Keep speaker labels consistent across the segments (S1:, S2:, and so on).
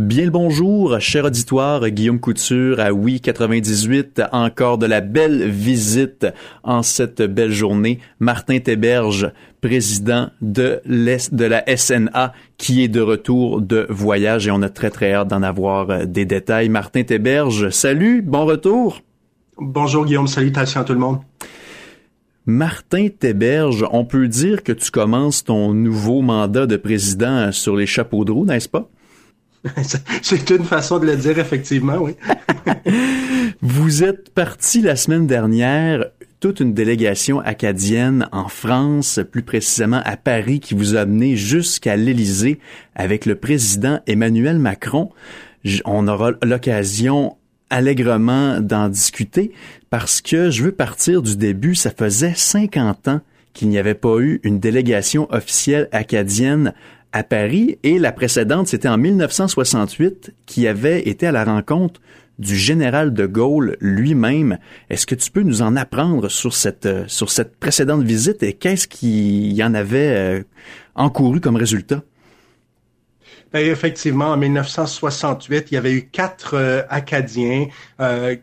S1: Bien le bonjour, cher auditoire, Guillaume Couture à Oui 98, encore de la belle visite en cette belle journée. Martin Théberge, président de, de la SNA, qui est de retour de voyage et on a très très hâte d'en avoir euh, des détails. Martin Théberge, salut, bon retour.
S2: Bonjour Guillaume, salutations à tout le monde.
S1: Martin Théberge, on peut dire que tu commences ton nouveau mandat de président sur les chapeaux de roue, n'est-ce pas?
S2: C'est une façon de le dire, effectivement, oui.
S1: Vous êtes parti la semaine dernière, toute une délégation acadienne en France, plus précisément à Paris, qui vous a amené jusqu'à l'Élysée avec le président Emmanuel Macron. On aura l'occasion allègrement d'en discuter parce que je veux partir du début. Ça faisait 50 ans qu'il n'y avait pas eu une délégation officielle acadienne à Paris et la précédente, c'était en 1968 qui avait été à la rencontre du général de Gaulle lui-même. Est-ce que tu peux nous en apprendre sur cette, euh, sur cette précédente visite et qu'est-ce qui y en avait euh, encouru comme résultat?
S2: Ben, effectivement, en 1968, il y avait eu quatre euh, Acadiens euh,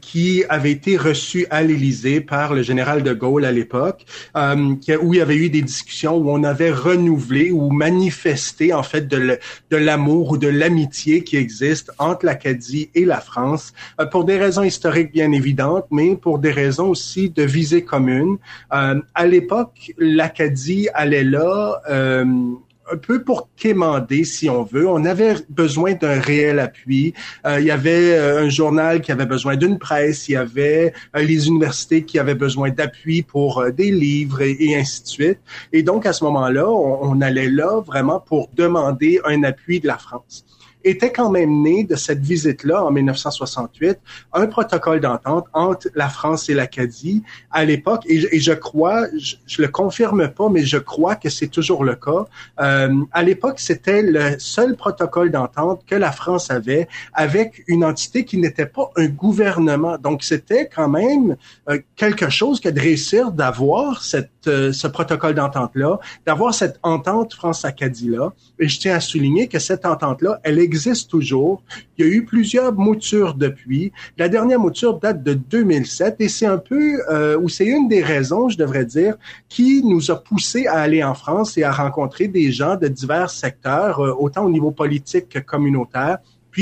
S2: qui avaient été reçus à l'Élysée par le général de Gaulle à l'époque, euh, où il y avait eu des discussions où on avait renouvelé ou manifesté en fait de l'amour ou de l'amitié qui existe entre l'Acadie et la France, euh, pour des raisons historiques bien évidentes, mais pour des raisons aussi de visée commune. À l'époque, l'Acadie allait là un peu pour quémander, si on veut. On avait besoin d'un réel appui. Euh, il y avait euh, un journal qui avait besoin d'une presse, il y avait euh, les universités qui avaient besoin d'appui pour des livres et, ainsi de suite. Et donc, à ce moment-là, on allait là vraiment pour demander un appui de la France était quand même né de cette visite-là en 1968, un protocole d'entente entre la France et l'Acadie à l'époque, et, je crois, je, je, le confirme pas, mais je crois que c'est toujours le cas. Euh, à l'époque, c'était le seul protocole d'entente que la France avait avec une entité qui n'était pas un gouvernement. Donc, c'était quand même euh, quelque chose que de réussir d'avoir cette, euh, ce protocole d'entente-là, d'avoir cette entente France-Acadie-là. Et je tiens à souligner que cette entente-là, elle existe toujours. Il y a eu plusieurs moutures depuis. La dernière mouture date de 2007 et c'est un peu, euh, ou c'est une des raisons, je devrais dire, qui nous a poussé à aller en France et à rencontrer des gens de divers secteurs, euh, autant au niveau politique que communautaire,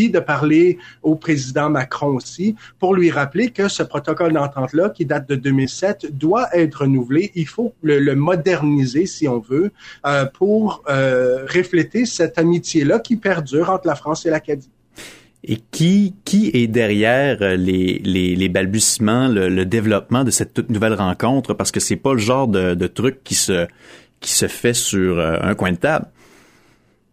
S2: de parler au président Macron aussi pour lui rappeler que ce protocole d'entente-là, qui date de 2007, doit être renouvelé. Il faut le, moderniser, si on veut, euh, pour euh, refléter cette amitié-là qui perdure entre la France et l'Acadie.
S1: Et qui, qui est derrière les, les, les balbutiements, le, développement de cette toute nouvelle rencontre? Parce que c'est pas le genre de, de truc qui se, qui se fait sur euh, un coin de table.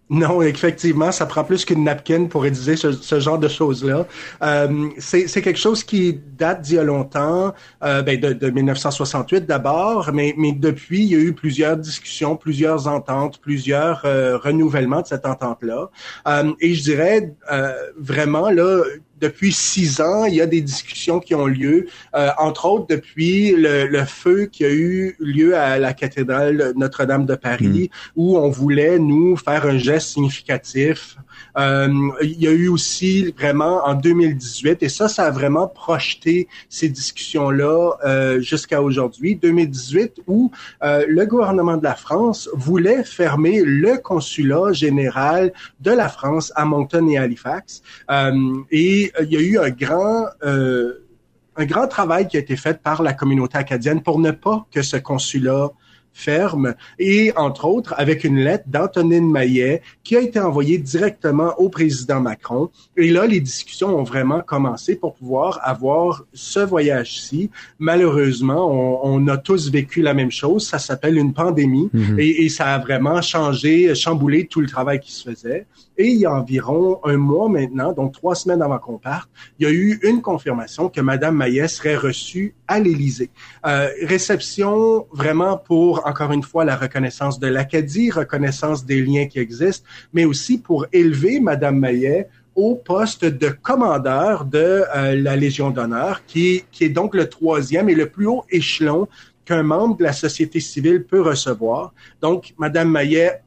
S2: Non, effectivement, ça prend plus qu'une napkin pour rédiger ce, genre de choses-là. Euh, c'est quelque chose qui date d'il y a longtemps, euh, ben de, de, 1968 d'abord, mais, mais depuis, il y a eu plusieurs discussions, plusieurs ententes, plusieurs euh, renouvellements de cette entente-là. Euh, et je dirais euh, vraiment, là, depuis six ans, il y a des discussions qui ont lieu, euh, entre autres depuis le, le, feu qui a eu lieu à la cathédrale Notre-Dame de Paris, mm. où on voulait, nous, faire un geste significatif euh, il y a eu aussi vraiment en 2018, et ça, ça a vraiment projeté ces discussions-là euh, jusqu'à aujourd'hui, 2018, où euh, le gouvernement de la France voulait fermer le consulat général de la France à Moncton et Halifax. et il y a eu un grand un grand travail qui a été fait par la communauté acadienne pour ne pas que ce consulat ferme et entre autres avec une lettre d'Antonine Maillet qui a été envoyée directement au président Macron. Et là, les discussions ont vraiment commencé pour pouvoir avoir ce voyage-ci. Malheureusement, on, on, a tous vécu la même chose. Ça s'appelle une pandémie mhm. et, et, ça a vraiment changé, chamboulé tout le travail qui se faisait. Et il y a environ un mois maintenant, donc trois semaines avant qu'on parte, il y a eu une confirmation que Madame Maillet serait reçue à l'Élysée. Euh, réception vraiment pour encore une fois, la reconnaissance de l'Acadie, reconnaissance des liens qui existent, mais aussi pour élever Madame Maillet au poste de commandeur de euh, la Légion d'honneur, qui, qui est donc le troisième et le plus haut échelon qu'un membre de la société civile peut recevoir. Donc, Madame Maillet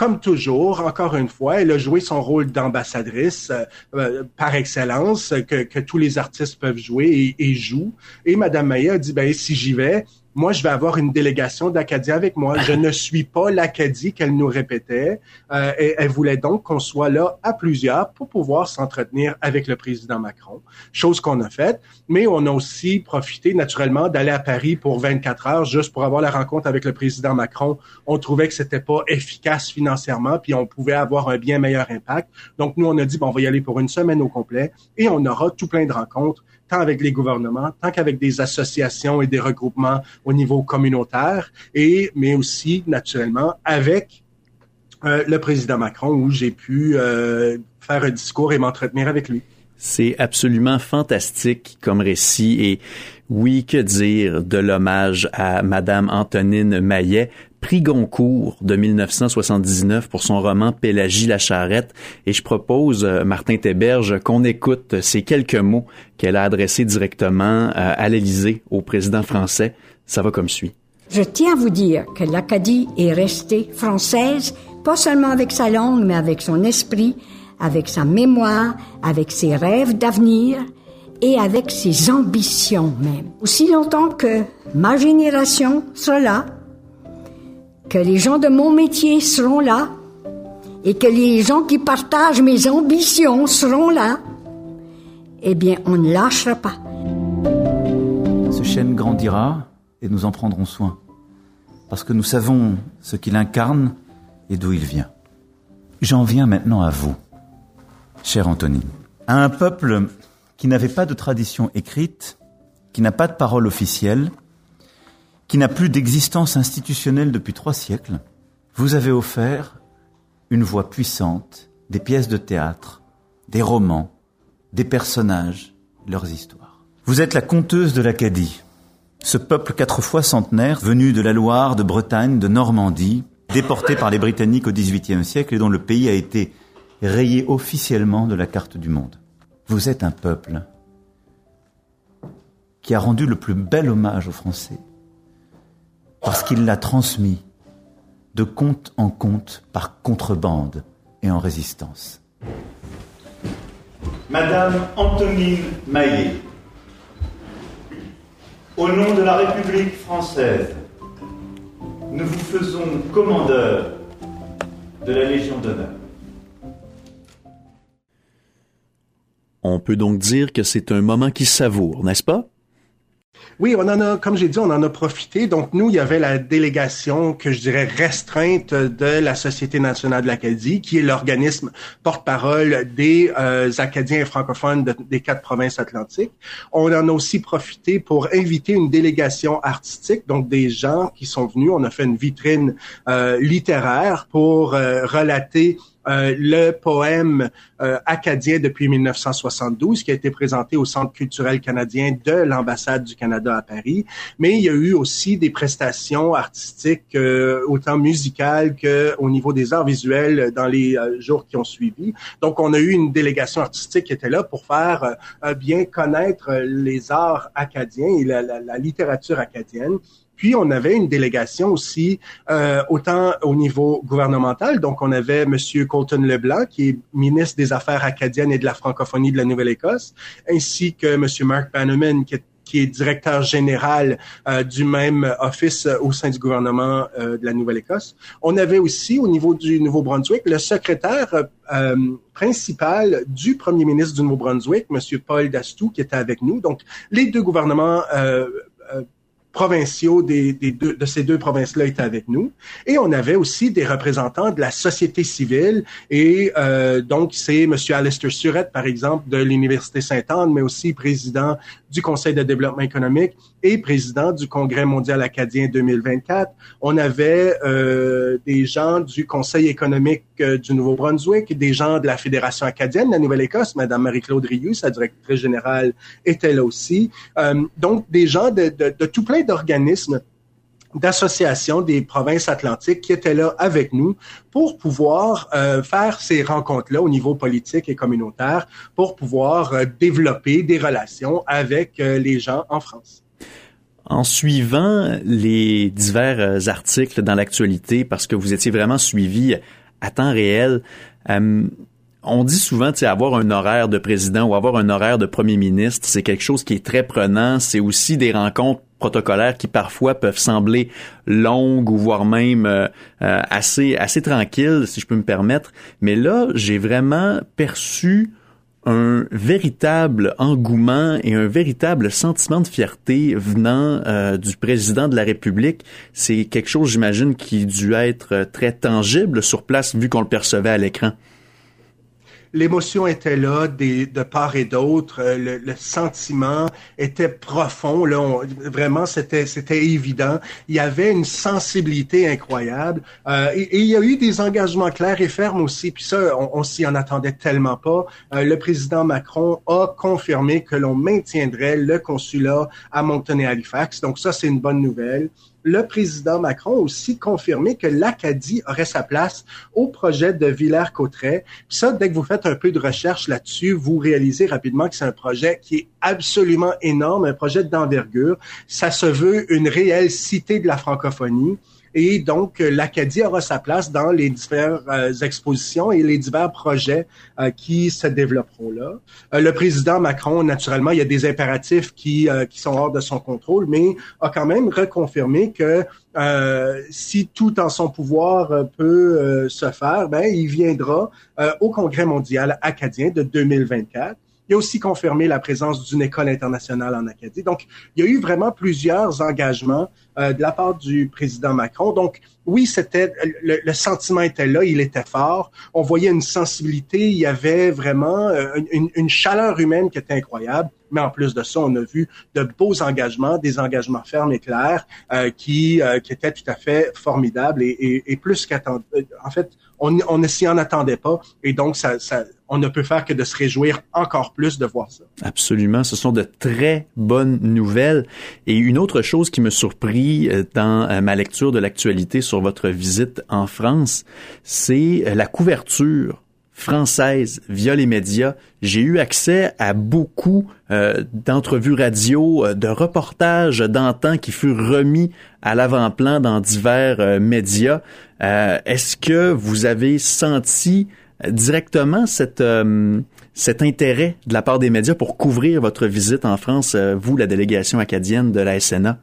S2: comme toujours, encore une fois, elle a joué son rôle d'ambassadrice euh, euh, par excellence que, que, tous les artistes peuvent jouer et, et jouent. Et Madame Maillet a dit, ben si j'y vais, moi, je vais avoir une délégation d'Acadie avec moi. Je ne suis pas l'Acadie qu'elle nous répétait. Euh, elle voulait donc qu'on soit là à plusieurs pour pouvoir s'entretenir avec le président Macron, chose qu'on a faite. Mais on a aussi profité naturellement d'aller à Paris pour 24 heures juste pour avoir la rencontre avec le président Macron. On trouvait que c'était pas efficace financièrement, puis on pouvait avoir un bien meilleur impact. Donc nous, on a dit bon, on va y aller pour une semaine au complet et on aura tout plein de rencontres tant avec les gouvernements, tant qu'avec des associations et des regroupements au niveau communautaire, et mais aussi naturellement avec euh, le président Macron où j'ai pu euh, faire un discours et m'entretenir avec lui.
S1: C'est absolument fantastique comme récit et oui, que dire de l'hommage à Madame Antonine Maillet, prix Goncourt de 1979 pour son roman Pélagie la charrette et je propose euh, Martin Théberge qu'on écoute ces quelques mots qu'elle a adressés directement euh, à l'Élysée au président français. Ça va comme suit.
S3: Je tiens à vous dire que l'Acadie est restée française, pas seulement avec sa langue, mais avec son esprit, avec sa mémoire, avec ses rêves d'avenir et avec ses ambitions même. Aussi longtemps que ma génération sera là, que les gens de mon métier seront là et que les gens qui partagent mes ambitions seront là, eh bien, on ne lâchera pas.
S4: Ce chêne grandira et nous en prendrons soin, parce que nous savons ce qu'il incarne et d'où il vient. J'en viens maintenant à vous, chère Antonine, à un peuple qui n'avait pas de tradition écrite, qui n'a pas de parole officielle, qui n'a plus d'existence institutionnelle depuis trois siècles, vous avez offert une voix puissante, des pièces de théâtre, des romans, des personnages, leurs histoires. Vous êtes la conteuse de l'Acadie, ce peuple quatre fois centenaire, venu de la Loire, de Bretagne, de Normandie, déporté par les Britanniques au XVIIIe siècle et dont le pays a été rayé officiellement de la carte du monde. Vous êtes un peuple qui a rendu le plus bel hommage aux Français, parce qu'il l'a transmis de compte en compte par contrebande et en résistance. Madame Antonine Maillet, au nom de la République française, nous vous faisons commandeur de la Légion d'honneur.
S1: On peut donc dire que c'est un moment qui savoure, n'est-ce pas?
S2: Oui, on en a, comme j'ai dit, on en a profité. Donc, nous, il y avait la délégation que je dirais restreinte de la Société nationale de l'Acadie, qui est l'organisme porte-parole des euh, Acadiens francophones des quatre provinces atlantiques. On en a aussi profité pour inviter une délégation artistique, donc des gens qui sont venus. On a fait une vitrine euh, littéraire pour euh, relater euh, le poème euh, acadien depuis 1972 qui a été présenté au Centre culturel canadien de l'ambassade du Canada à Paris. Mais il y a eu aussi des prestations artistiques euh, autant musicales qu'au niveau des arts visuels dans les jours qui ont suivi. Donc on a eu une délégation artistique qui était là pour faire bien connaître les arts acadiens et la, la littérature acadienne. Puis on avait une délégation aussi, euh, autant au niveau gouvernemental. Donc on avait Monsieur Colton Leblanc, qui est ministre des Affaires acadiennes et de la francophonie de la Nouvelle-Écosse, ainsi que Monsieur Mark Bannerman, qui est directeur général euh, du même office au sein du gouvernement euh, de la Nouvelle-Écosse. On avait aussi, au niveau du Nouveau-Brunswick, le secrétaire euh, principal du premier ministre du Nouveau-Brunswick, Monsieur Paul Dastou, qui était avec nous. Donc, les deux gouvernements provinciaux des, deux, de ces deux provinces-là étaient avec nous. Et on avait aussi des représentants de la société civile. Et euh, donc, c'est M. Alistair Surette, par exemple, de l'Université Sainte-Anne, mais aussi président du Conseil de développement économique et président du Congrès mondial acadien 2024. On avait euh, des gens du Conseil économique euh, du Nouveau-Brunswick, des gens de la Fédération acadienne de la Nouvelle-Écosse, Madame Marie-Claude Rioux, sa directrice générale, était là aussi. Euh, donc, des gens de, de, de tout plein d'organismes d'associations des provinces atlantiques qui étaient là avec nous pour pouvoir euh, faire ces rencontres-là au niveau politique et communautaire, pour pouvoir euh, développer des relations avec euh, les gens en France.
S1: En suivant les divers articles dans l'actualité, parce que vous étiez vraiment suivi à temps réel. Euh, on dit souvent, tu avoir un horaire de président ou avoir un horaire de premier ministre, c'est quelque chose qui est très prenant. C'est aussi des rencontres protocolaires qui parfois peuvent sembler longues ou voire même euh, euh, assez assez tranquilles, si je peux me permettre. Mais là, j'ai vraiment perçu un véritable engouement et un véritable sentiment de fierté venant euh, du président de la République. C'est quelque chose, j'imagine, qui dû être très tangible sur place vu qu'on le percevait à l'écran
S2: l'émotion était là des, de part et d'autre. Euh, le, le, sentiment était profond. Là, vraiment, c'était c'était évident. Il y avait une sensibilité incroyable. Euh, et, il y a eu des engagements clairs et fermes aussi. Puis ça, on, on s'y en attendait tellement pas. Euh, le président Macron a confirmé que l'on maintiendrait le consulat à Moncton et Halifax. Donc ça, c'est une bonne nouvelle le président Macron a aussi confirmé que l'Acadie aurait sa place au projet de Villers-Cotterêts. Ça, dès que vous faites un peu de recherche là-dessus, vous réalisez rapidement que c'est un projet qui est absolument énorme, un projet d'envergure. Ça se veut une réelle cité de la francophonie. Et donc, euh, l'Acadie aura sa place dans les diverses euh, expositions et les divers projets euh, qui se développeront là. le président Macron, naturellement, il y a des impératifs qui, qui sont hors de son contrôle, mais a quand même reconfirmé que si tout en son pouvoir peut se faire, ben, il viendra au Congrès mondial acadien de 2024. Il a aussi confirmé la présence d'une école internationale en Acadie. Donc, il y a eu vraiment plusieurs engagements euh, de la part du président Macron. Donc, oui, c'était le, sentiment était là, il était fort. On voyait une sensibilité, il y avait vraiment euh, une, chaleur humaine qui était incroyable. Mais en plus de ça, on a vu de beaux engagements, des engagements fermes et clairs euh, qui, qui étaient tout à fait formidables et, et, plus qu'attendu. En fait, on, ne s'y en attendait pas. Et donc, ça, ça, on ne peut faire que de se réjouir encore plus de voir ça.
S1: Absolument. Ce sont de très bonnes nouvelles. Et une autre chose qui me surprit euh, dans euh, ma lecture de l'actualité sur votre visite en France, c'est euh, la couverture française via les médias. J'ai eu accès à beaucoup d'entrevues radio, de reportages d'antan qui furent remis à l'avant-plan dans divers médias. Est-ce que vous avez senti directement euh, cet intérêt de la part des médias pour couvrir votre visite en France, euh, vous, la délégation acadienne de la SNA?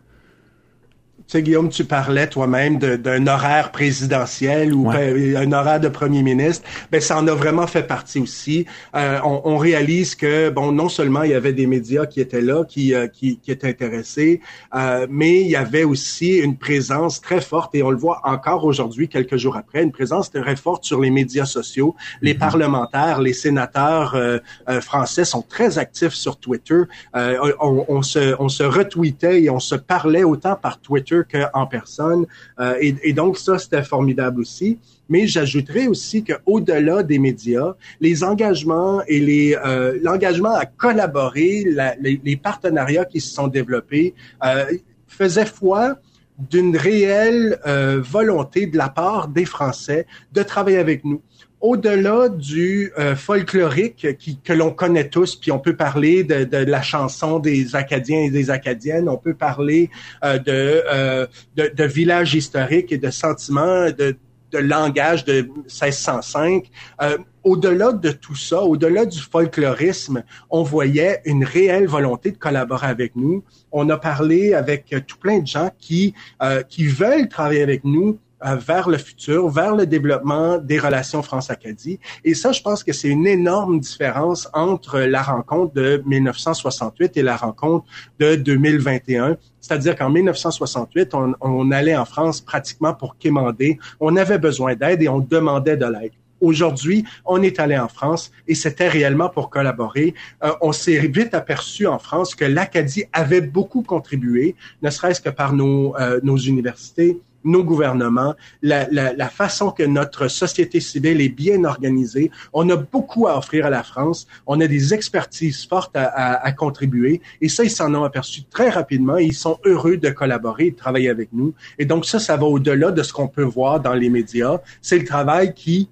S2: Tu sais, Guillaume, tu parlais toi-même d'un horaire présidentiel ou un horaire de premier ministre. Ben, ça en a vraiment fait partie aussi. Euh, on, on, réalise que, bon, non seulement il y avait des médias qui étaient là, qui, euh, qui, qui, étaient intéressés, euh, mais il y avait aussi une présence très forte, et on le voit encore aujourd'hui, quelques jours après, une présence très forte sur les médias sociaux. Les mm-hmm. parlementaires, les sénateurs euh, euh, français sont très actifs sur Twitter. On, on, se, on se retweetait et on se parlait autant par Twitter qu'en personne. Euh, et, donc ça, c'était formidable aussi. Mais j'ajouterais aussi qu'au-delà des médias, les engagements et euh, l'engagement à collaborer, les, partenariats qui se sont développés euh, faisaient foi d'une réelle volonté de la part des Français de travailler avec nous au-delà du euh, folklorique qui, que l'on connaît tous, puis on peut parler de, de, la chanson des Acadiens et des Acadiennes, on peut parler euh, de, euh, de, de villages historiques et de sentiments, de, de langage de 1605. Euh, au-delà de tout ça, au-delà du folklorisme, on voyait une réelle volonté de collaborer avec nous. On a parlé avec tout plein de gens qui, euh, qui veulent travailler avec nous vers le futur, vers le développement des relations France-Acadie. Et ça, je pense que c'est une énorme différence entre la rencontre de 1968 et la rencontre de 2021. C'est-à-dire qu'en 1968, on, on, allait en France pratiquement pour quémander. On avait besoin d'aide et on demandait de l'aide. Aujourd'hui, on est allé en France et c'était réellement pour collaborer. Euh, on s'est vite aperçu en France que l'Acadie avait beaucoup contribué, ne serait-ce que par nos, euh, nos universités, nos gouvernements, la, la, la, façon que notre société civile est bien organisée. On a beaucoup à offrir à la France. On a des expertises fortes à, à, à contribuer. Et ça, ils s'en ont aperçu très rapidement. ils sont heureux de collaborer, de travailler avec nous. Et donc ça, ça va au-delà de ce qu'on peut voir dans les médias. C'est le travail qui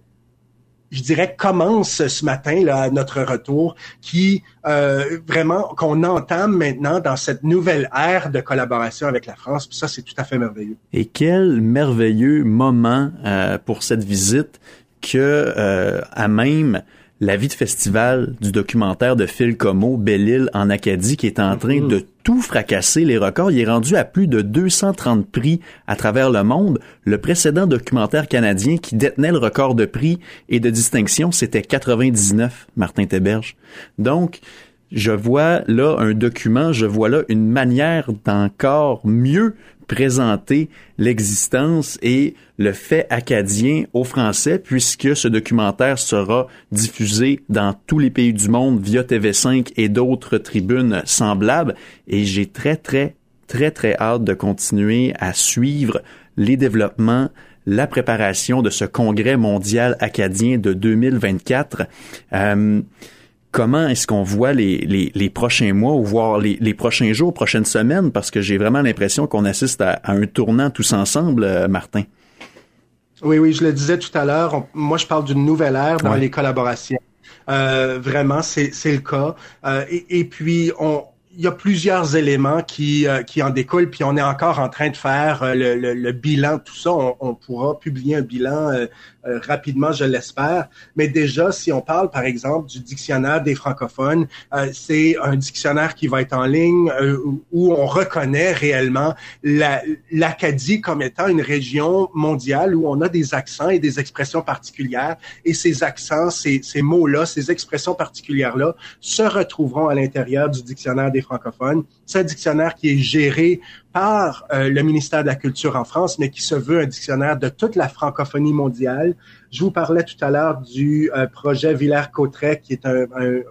S2: je dirais, commence ce matin là, notre retour, qui euh, vraiment qu'on entame maintenant dans cette nouvelle ère de collaboration avec la France. Puis ça, c'est tout à fait merveilleux.
S1: Et quel merveilleux moment euh, pour cette visite que euh, à même la vie de festival du documentaire de Phil Como, Belle-Île en Acadie, qui est en train mm-hmm. de tout fracasser les records. Il est rendu à plus de 230 prix à travers le monde. Le précédent documentaire canadien qui détenait le record de prix et de distinction, c'était 99, Martin Teberge. Donc, je vois là un document, je vois là une manière d'encore mieux présenter l'existence et le fait acadien aux Français, puisque ce documentaire sera diffusé dans tous les pays du monde via TV5 et d'autres tribunes semblables. Et j'ai très, très, très, très hâte de continuer à suivre les développements la préparation de ce congrès mondial acadien de 2024. Euh, comment est-ce qu'on voit les, les, les, prochains mois ou voire les, les, prochains jours, prochaines semaines, parce que j'ai vraiment l'impression qu'on assiste à, un tournant tous ensemble, euh, Martin.
S2: Oui, oui, je le disais tout à l'heure. Moi, je parle d'une nouvelle ère dans les collaborations. Euh, vraiment, c'est le cas. Euh, et, et, puis, on, il y a plusieurs éléments qui, euh, qui en découlent, puis on est encore en train de faire le, le, le, bilan, tout ça. On, on, pourra publier un bilan euh, rapidement, je l'espère. Mais déjà, si on parle, par exemple, du dictionnaire des francophones, c'est un dictionnaire qui va être en ligne où on reconnaît réellement l'Acadie comme étant une région mondiale où on a des accents et des expressions particulières. Et ces accents, ces, ces mots-là, ces expressions particulières-là se retrouveront à l'intérieur du dictionnaire des francophones. C'est un dictionnaire qui est géré par euh, le ministère de la Culture en France, mais qui se veut un dictionnaire de toute la francophonie mondiale. Je vous parlais tout à l'heure du euh, projet Villers-Cotterêts, qui est un,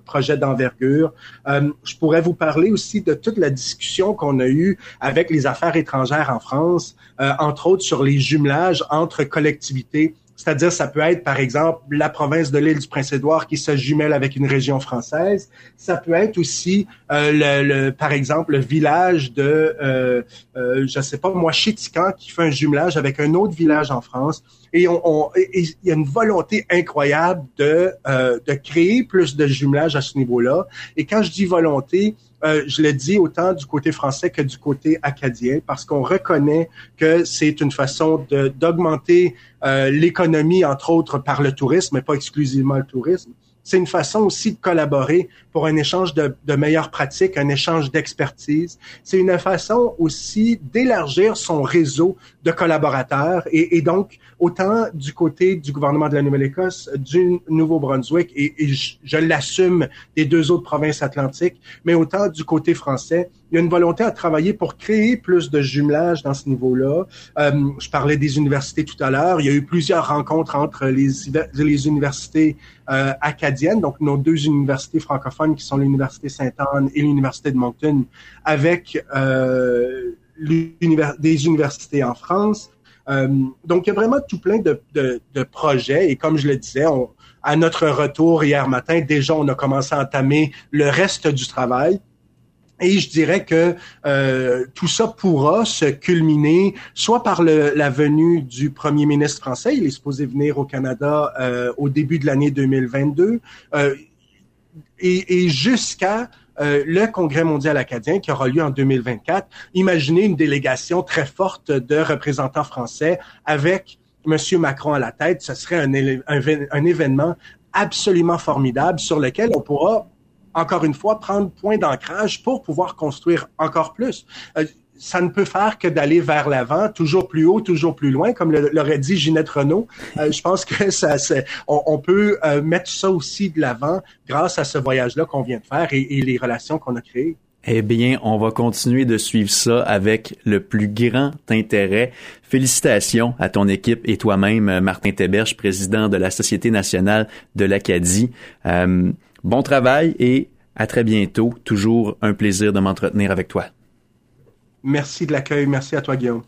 S2: projet d'envergure. Euh, je pourrais vous parler aussi de toute la discussion qu'on a eue avec les affaires étrangères en France, entre autres sur les jumelages entre collectivités c'est-à-dire, ça peut être, par exemple, la province de l'île du Prince-Édouard qui se jumelle avec une région française. Ça peut être aussi, euh, le, par exemple, le village de, euh, euh, je sais pas moi, Chétican qui fait un jumelage avec un autre village en France. Et il y a une volonté incroyable de, euh, créer plus de jumelage à ce niveau-là. Et quand je dis volonté, euh, je le dis autant du côté français que du côté acadien, parce qu'on reconnaît que c'est une façon d'augmenter euh, l'économie, entre autres par le tourisme, mais pas exclusivement le tourisme, c'est une façon aussi de collaborer pour un échange de, meilleures pratiques, un échange d'expertise. C'est une façon aussi d'élargir son réseau de collaborateurs et, donc autant du côté du gouvernement de la Nouvelle-Écosse, du Nouveau-Brunswick et je, l'assume des deux autres provinces atlantiques, mais autant du côté français, il y a une volonté à travailler pour créer plus de jumelage dans ce niveau-là. Euh, je parlais des universités tout à l'heure. Il y a eu plusieurs rencontres entre les, les universités euh, acadiennes, donc nos deux universités francophones qui sont l'Université Sainte-Anne et l'Université de Moncton, avec euh, des universités en France. Euh, donc, il y a vraiment tout plein de, de, de projets. Et comme je le disais, on, à notre retour hier matin, déjà, on a commencé à entamer le reste du travail. Et je dirais que euh, tout ça pourra se culminer soit par le, la venue du premier ministre français, il est supposé venir au Canada euh, au début de l'année 2022, euh, et, et jusqu'à euh, le Congrès mondial acadien qui aura lieu en 2024. Imaginez une délégation très forte de représentants français avec Monsieur Macron à la tête. Ce serait un, événement absolument formidable sur lequel on pourra encore une fois, prendre point d'ancrage pour pouvoir construire encore plus. Euh, ça ne peut faire que d'aller vers l'avant, toujours plus haut, toujours plus loin, comme l'aurait dit Ginette Renault. Euh, je pense que ça, on, on, peut euh, mettre ça aussi de l'avant grâce à ce voyage-là qu'on vient de faire et, et les relations qu'on a créées.
S1: Eh bien, on va continuer de suivre ça avec le plus grand intérêt. Félicitations à ton équipe et toi-même, Martin Teberge, président de la Société nationale de l'Acadie. Euh, bon travail et à très bientôt. Toujours un plaisir de m'entretenir avec toi.
S2: Merci de l'accueil. Merci à toi, Guillaume.